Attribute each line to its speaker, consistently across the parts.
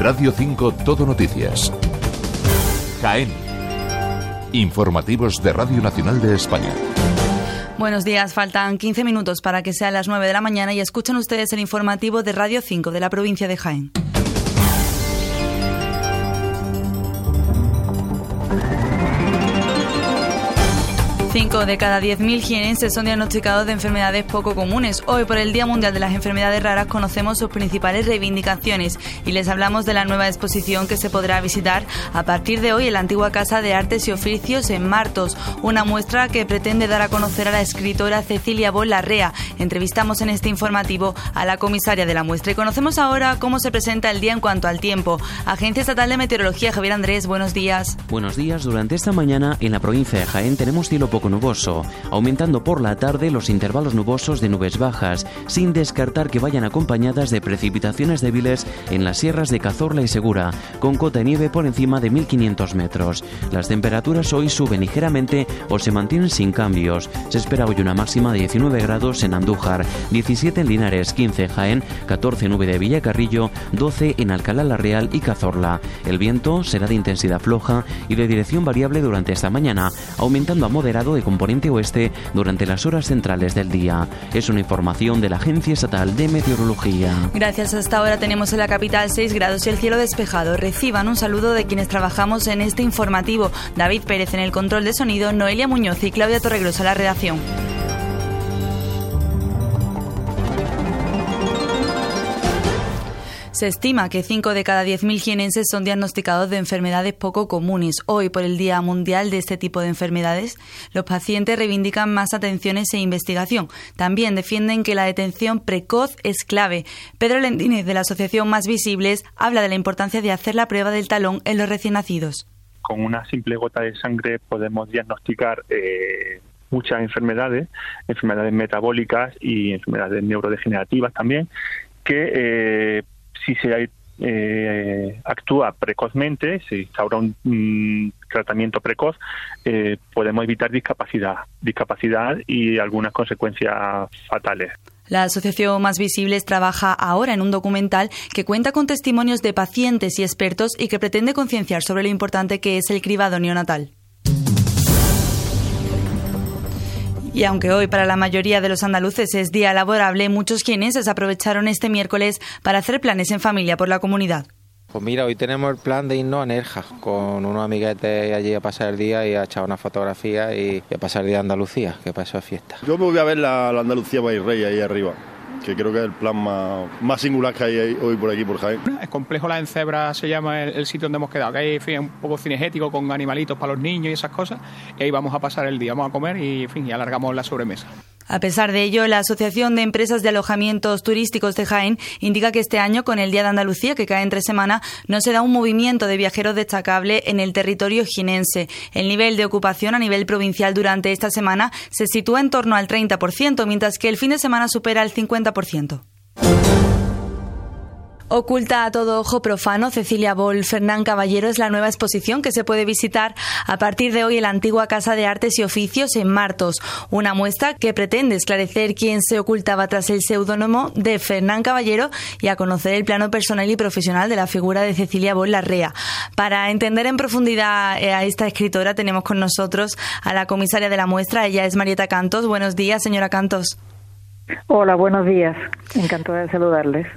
Speaker 1: Radio 5 Todo Noticias. Jaén. Informativos de Radio Nacional de España.
Speaker 2: Buenos días, faltan 15 minutos para que sean las 9 de la mañana y escuchen ustedes el informativo de Radio 5 de la provincia de Jaén. Cinco de cada 10.000 jienenses son diagnosticados de enfermedades poco comunes. Hoy, por el Día Mundial de las Enfermedades Raras, conocemos sus principales reivindicaciones y les hablamos de la nueva exposición que se podrá visitar a partir de hoy en la antigua Casa de Artes y Oficios en Martos, una muestra que pretende dar a conocer a la escritora Cecilia Larrea. Entrevistamos en este informativo a la comisaria de la muestra y conocemos ahora cómo se presenta el día en cuanto al tiempo. Agencia Estatal de Meteorología, Javier Andrés, buenos días.
Speaker 3: Buenos días. Durante esta mañana en la provincia de Jaén tenemos cielo poco nuboso, aumentando por la tarde los intervalos nubosos de nubes bajas, sin descartar que vayan acompañadas de precipitaciones débiles en las sierras de Cazorla y Segura, con cota de nieve por encima de 1500 metros. Las temperaturas hoy suben ligeramente o se mantienen sin cambios. Se espera hoy una máxima de 19 grados en Andújar, 17 en Linares, 15 en Jaén, 14 en Nube de Villacarrillo, 12 en Alcalá la Real y Cazorla. El viento será de intensidad floja y de dirección variable durante esta mañana, aumentando a moderado de componente oeste durante las horas centrales del día. Es una información de la Agencia Estatal de Meteorología.
Speaker 2: Gracias. Hasta ahora tenemos en la capital 6 grados y el cielo despejado. Reciban un saludo de quienes trabajamos en este informativo. David Pérez en el control de sonido, Noelia Muñoz y Claudia Torregrosa la redacción. Se estima que 5 de cada 10.000 jienenses son diagnosticados de enfermedades poco comunes. Hoy, por el Día Mundial de este tipo de enfermedades, los pacientes reivindican más atenciones e investigación. También defienden que la detención precoz es clave. Pedro Lendínez, de la Asociación Más Visibles, habla de la importancia de hacer la prueba del talón en los recién nacidos.
Speaker 4: Con una simple gota de sangre podemos diagnosticar eh, muchas enfermedades, enfermedades metabólicas y enfermedades neurodegenerativas también, que eh, si se eh, actúa precozmente, se instaura un tratamiento precoz, eh, podemos evitar discapacidad, discapacidad y algunas consecuencias fatales.
Speaker 2: La Asociación Más Visibles trabaja ahora en un documental que cuenta con testimonios de pacientes y expertos y que pretende concienciar sobre lo importante que es el cribado neonatal. Y aunque hoy para la mayoría de los andaluces es día laborable, muchos quienes aprovecharon este miércoles para hacer planes en familia por la comunidad.
Speaker 5: Pues mira, hoy tenemos el plan de irnos a Nerja con unos amiguetes allí a pasar el día y a echar una fotografía y a pasar el día a Andalucía, que pasó a fiesta.
Speaker 6: Yo me voy a ver la, la Andalucía Rey ahí arriba que creo que es el plan más, singular que hay hoy por aquí, por Jaén.
Speaker 7: Es complejo La Encebra, se llama el, sitio donde hemos quedado, que hay fin, un poco cinegético con animalitos para los niños y esas cosas, y ahí vamos a pasar el día, vamos a comer y, fin, y alargamos la sobremesa.
Speaker 2: A pesar de ello, la Asociación de Empresas de Alojamientos Turísticos de Jaén indica que este año, con el Día de Andalucía, que cae entre semana, no se da un movimiento de viajeros destacable en el territorio jinense. El nivel de ocupación a nivel provincial durante esta semana se sitúa en torno al 30%, mientras que el fin de semana supera el 50%. Oculta a todo ojo profano, Cecilia Boll Fernán Caballero es la nueva exposición que se puede visitar a partir de hoy en la antigua Casa de Artes y Oficios en Martos. Una muestra que pretende esclarecer quién se ocultaba tras el seudónimo de Fernán Caballero y a conocer el plano personal y profesional de la figura de Cecilia Boll Larrea. Para entender en profundidad eh, a esta escritora tenemos con nosotros a la comisaria de la muestra, ella es Marieta Cantos. Buenos días, señora Cantos.
Speaker 8: Hola, buenos días. Encantada de saludarles.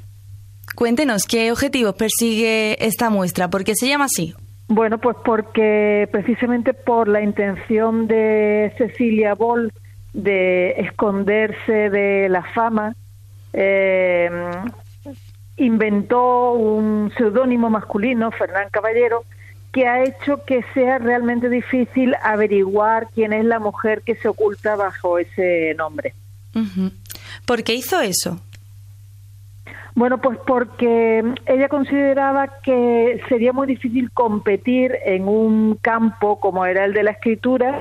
Speaker 2: Cuéntenos, ¿qué objetivos persigue esta muestra? ¿Por qué se llama así?
Speaker 8: Bueno, pues porque precisamente por la intención de Cecilia Boll de esconderse de la fama, eh, inventó un seudónimo masculino, Fernán Caballero, que ha hecho que sea realmente difícil averiguar quién es la mujer que se oculta bajo ese nombre.
Speaker 2: ¿Por qué hizo eso?
Speaker 8: Bueno, pues porque ella consideraba que sería muy difícil competir en un campo como era el de la escritura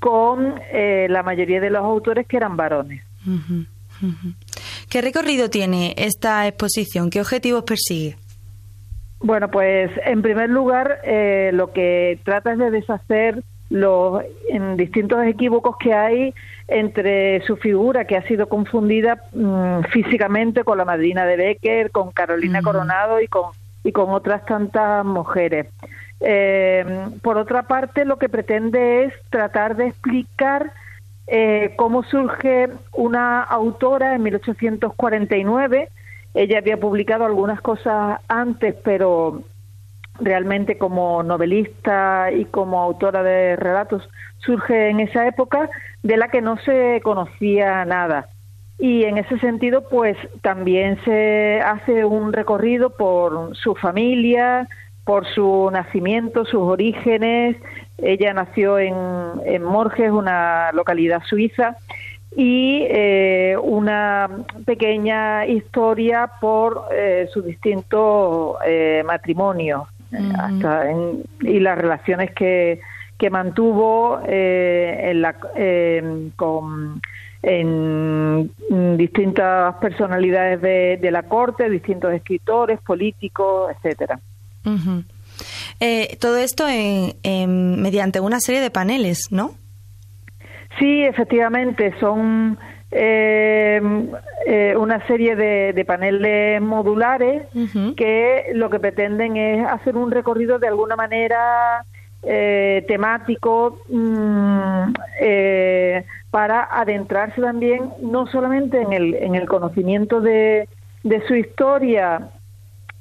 Speaker 8: con eh, la mayoría de los autores que eran varones.
Speaker 2: ¿Qué recorrido tiene esta exposición? ¿Qué objetivos persigue?
Speaker 8: Bueno, pues en primer lugar eh, lo que trata es de deshacer los en distintos equívocos que hay entre su figura que ha sido confundida mm, físicamente con la madrina de Becker, con Carolina Coronado y con y con otras tantas mujeres. Eh, por otra parte, lo que pretende es tratar de explicar eh, cómo surge una autora en 1849. Ella había publicado algunas cosas antes, pero realmente como novelista y como autora de relatos surge en esa época de la que no se conocía nada. Y en ese sentido, pues también se hace un recorrido por su familia, por su nacimiento, sus orígenes. Ella nació en, Morges, una localidad suiza, y eh, una pequeña historia por eh, sus distintos eh, matrimonios hasta y las relaciones que, que mantuvo en la, con en distintas personalidades de, de, la corte, distintos escritores, políticos, etcétera.
Speaker 2: Eh, todo esto en, mediante una serie de paneles, ¿no?
Speaker 8: Sí, efectivamente, son eh, eh, una serie de, paneles modulares que lo que pretenden es hacer un recorrido de alguna manera temático mm, para adentrarse también no solamente en el, en el conocimiento de, de su historia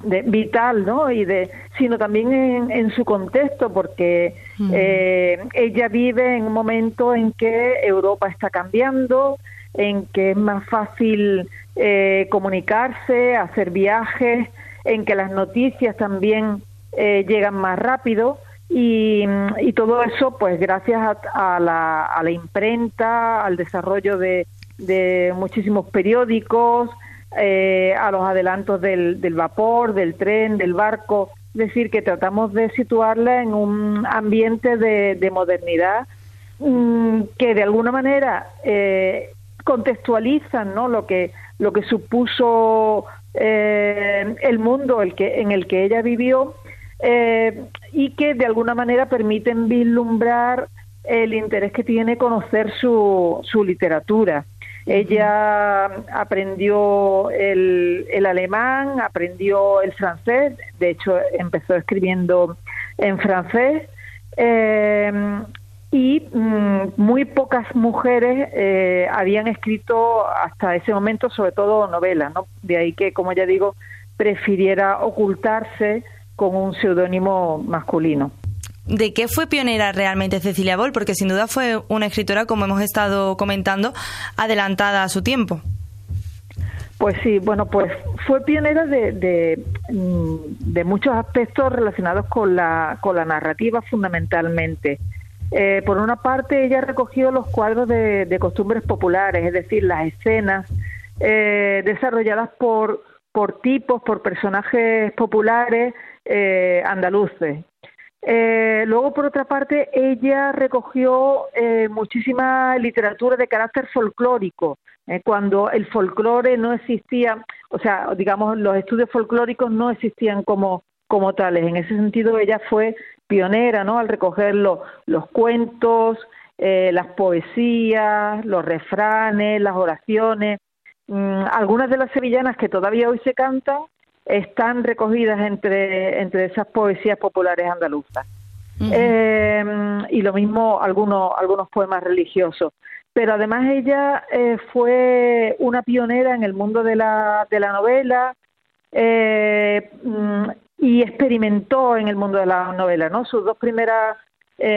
Speaker 8: de, vital, ¿no? Y de, sino también en, su contexto, porque eh, ella vive en un momento en que Europa está cambiando, en que es más fácil eh, comunicarse, hacer viajes, en que las noticias también eh, llegan más rápido. Y, y, todo eso, pues gracias a, la, a la imprenta, al desarrollo de, de muchísimos periódicos, eh, a los adelantos del, del, vapor, del tren, del barco. Es decir, que tratamos de situarla en un ambiente de, modernidad mm, que de alguna manera eh, contextualizan ¿no? lo, que, lo que supuso eh, el mundo el que, en el que ella vivió y que de alguna manera permiten vislumbrar el interés que tiene conocer su, su literatura. Ella aprendió el, el, alemán, aprendió el francés, de hecho empezó escribiendo en francés eh, y mm, muy pocas mujeres eh, habían escrito hasta ese momento, sobre todo novelas, ¿no? De ahí que, como ya digo, prefiriera ocultarse con un seudónimo masculino.
Speaker 2: ¿De qué fue pionera realmente Cecilia Boll? Porque sin duda fue una escritora, como hemos estado comentando, adelantada a su tiempo.
Speaker 8: Pues sí, bueno, pues fue pionera de, de, mm, muchos aspectos relacionados con la, con la narrativa fundamentalmente. Eh, por una parte, ella recogió los cuadros de, costumbres populares, es decir, las escenas eh, desarrolladas por, por tipos, por personajes populares eh, andaluces. Eh, luego, por otra parte, ella recogió eh, muchísima literatura de carácter folclórico, cuando el folclore no existía, o sea, digamos, los estudios folclóricos no existían como, como tales. En ese sentido, ella fue pionera, ¿no? Al recoger los cuentos, eh, las poesías, los refranes, las oraciones. Mm, algunas de las sevillanas que todavía hoy se cantan están recogidas entre, entre esas poesías populares andaluzas. Eh, y lo mismo algunos, algunos poemas religiosos. Pero además ella eh, fue una pionera en el mundo de la, de la novela eh, mm, y experimentó en el mundo de la novela. ¿no? Sus dos primeras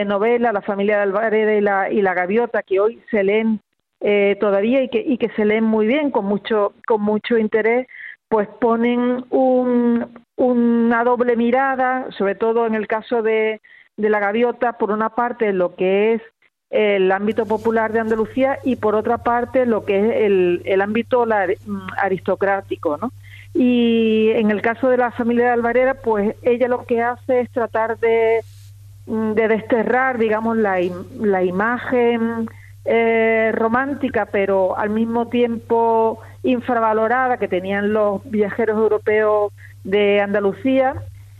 Speaker 8: novelas, La familia de Alvareda y La, y la Gaviota, que hoy se leen todavía y que, y que se leen muy bien, con mucho, con mucho interés, pues ponen una doble mirada, sobre todo en el caso de, la gaviota, por una parte lo que es el ámbito popular de Andalucía y por otra parte lo que es el, ámbito aristocrático, ¿no? Y en el caso de la familia de Alvarera, pues ella lo que hace es tratar de, de desterrar, digamos, la, la imagen eh, romántica, pero al mismo tiempo infravalorada que tenían los viajeros europeos de Andalucía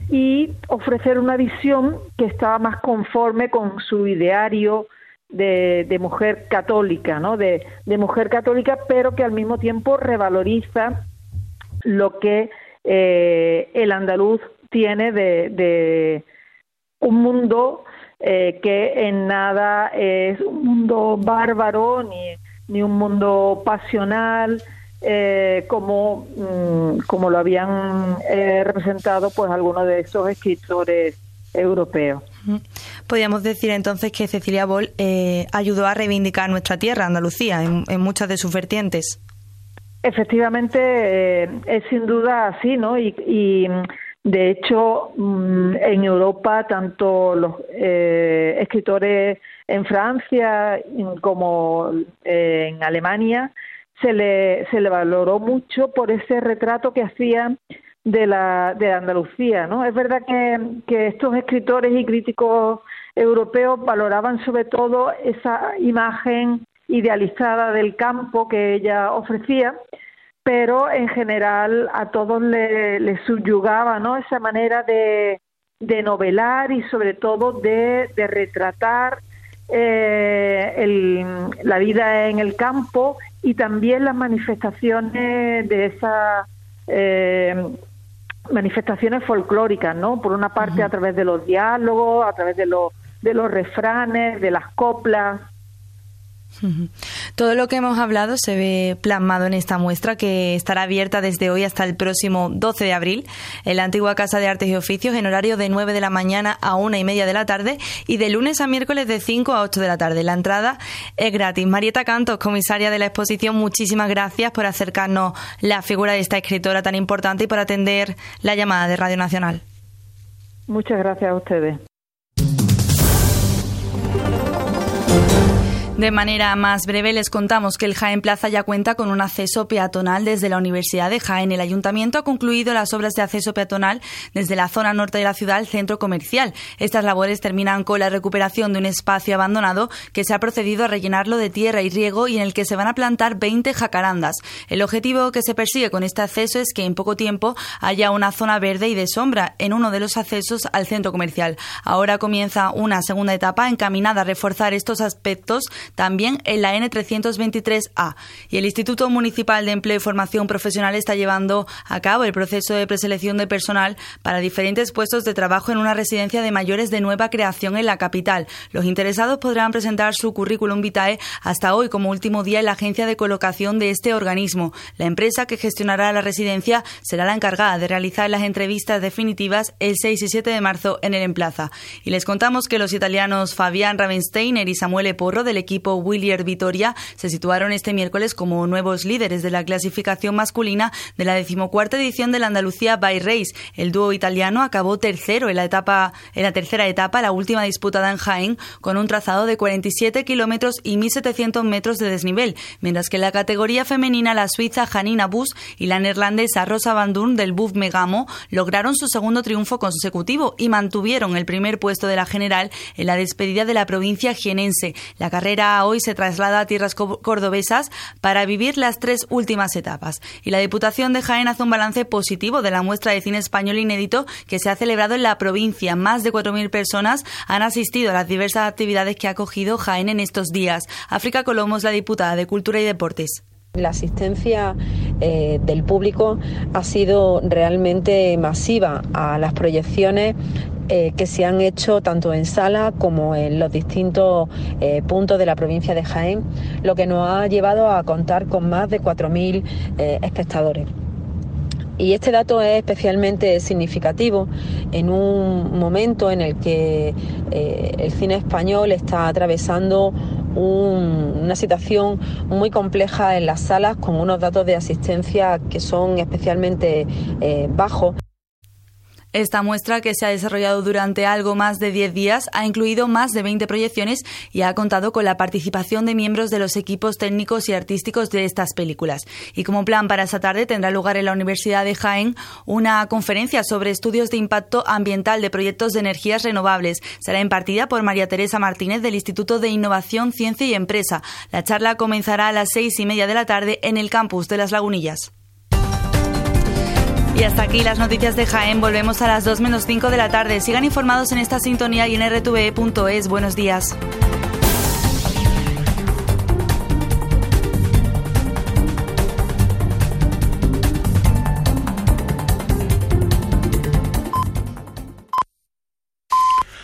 Speaker 8: y ofrecer una visión que estaba más conforme con su ideario de, mujer católica, ¿no? De, mujer católica, pero que al mismo tiempo revaloriza lo que eh, el andaluz tiene de, un mundo eh, que en nada es un mundo bárbaro ni, ni un mundo pasional eh, como, mm, como lo habían representado pues algunos de esos escritores europeos.
Speaker 2: Podríamos decir entonces que Cecilia Boll ayudó a reivindicar nuestra tierra, Andalucía, en muchas de sus vertientes.
Speaker 8: Efectivamente, eh, es sin duda así, ¿no? Y, de hecho, mm, en Europa, tanto los eh, escritores en Francia como eh, en Alemania, se le, se le valoró mucho por ese retrato que hacían de la de Andalucía, ¿no? Es verdad que, que estos escritores y críticos europeos valoraban sobre todo esa imagen idealizada del campo que ella ofrecía, pero en general a todos le, subyugaba ¿no? esa manera de, de, novelar y sobre todo de, de retratar eh, la vida en el campo y también las manifestaciones de esas eh, manifestaciones folclóricas, ¿no? Por una parte a través de los diálogos, a través de los, de los refranes, de las coplas.
Speaker 2: Todo lo que hemos hablado se ve plasmado en esta muestra que estará abierta desde hoy hasta el próximo 12 de abril en la antigua Casa de Artes y Oficios en horario de 9 de la mañana a una y media de la tarde y de lunes a miércoles de 5 a 8 de la tarde. La entrada es gratis. Marieta Cantos, comisaria de la exposición, muchísimas gracias por acercarnos la figura de esta escritora tan importante y por atender la llamada de Radio Nacional.
Speaker 8: Muchas gracias a ustedes.
Speaker 2: De manera más breve les contamos que el Jaén Plaza ya cuenta con un acceso peatonal desde la Universidad de Jaén. El ayuntamiento ha concluido las obras de acceso peatonal desde la zona norte de la ciudad al centro comercial. Estas labores terminan con la recuperación de un espacio abandonado que se ha procedido a rellenarlo de tierra y riego y en el que se van a plantar 20 jacarandas. El objetivo que se persigue con este acceso es que en poco tiempo haya una zona verde y de sombra en uno de los accesos al centro comercial. Ahora comienza una segunda etapa encaminada a reforzar estos aspectos también en la N323A. Y el Instituto Municipal de Empleo y Formación Profesional está llevando a cabo el proceso de preselección de personal para diferentes puestos de trabajo en una residencia de mayores de nueva creación en la capital. Los interesados podrán presentar su currículum vitae hasta hoy como último día en la agencia de colocación de este organismo. La empresa que gestionará la residencia será la encargada de realizar las entrevistas definitivas el 6 y 7 de marzo en el Emplaza. Y les contamos que los italianos Fabián Ravensteiner y Samuel Porro del equipo equipo Willier Vitoria se situaron este miércoles como nuevos líderes de la clasificación masculina de la decimocuarta edición de la Andalucía by Race. El dúo italiano acabó tercero en la etapa, en la tercera etapa, la última disputada en Jaén, con un trazado de 47 kilómetros y 1.700 metros de desnivel, mientras que en la categoría femenina la suiza Janina Bus y la neerlandesa Rosa Van Durn del Buf Megamo lograron su segundo triunfo consecutivo y mantuvieron el primer puesto de la general en la despedida de la provincia jienense. La carrera hoy se traslada a tierras cordobesas para vivir las tres últimas etapas. Y la Diputación de Jaén hace un balance positivo de la muestra de cine español inédito que se ha celebrado en la provincia. Más de 4.000 personas han asistido a las diversas actividades que ha acogido Jaén en estos días. África Colomos, la diputada de Cultura y Deportes.
Speaker 9: La asistencia eh, del público ha sido realmente masiva a las proyecciones eh, que se han hecho tanto en sala como en los distintos eh, puntos de la provincia de Jaén, lo que nos ha llevado a contar con más de 4.000 eh, espectadores. Y este dato es especialmente significativo en un momento en el que el cine español está atravesando una situación muy compleja en las salas con unos datos de asistencia que son especialmente bajos.
Speaker 2: Esta muestra, que se ha desarrollado durante algo más de 10 días, ha incluido más de 20 proyecciones y ha contado con la participación de miembros de los equipos técnicos y artísticos de estas películas. Y como plan para esta tarde tendrá lugar en la Universidad de Jaén una conferencia sobre estudios de impacto ambiental de proyectos de energías renovables. Será impartida por María Teresa Martínez del Instituto de Innovación, Ciencia y Empresa. La charla comenzará a las seis y media de la tarde en el campus de Las Lagunillas. Y hasta aquí las noticias de Jaén. Volvemos a las 2 menos 5 de la tarde. Sigan informados en esta sintonía y en rtve.es. Buenos días.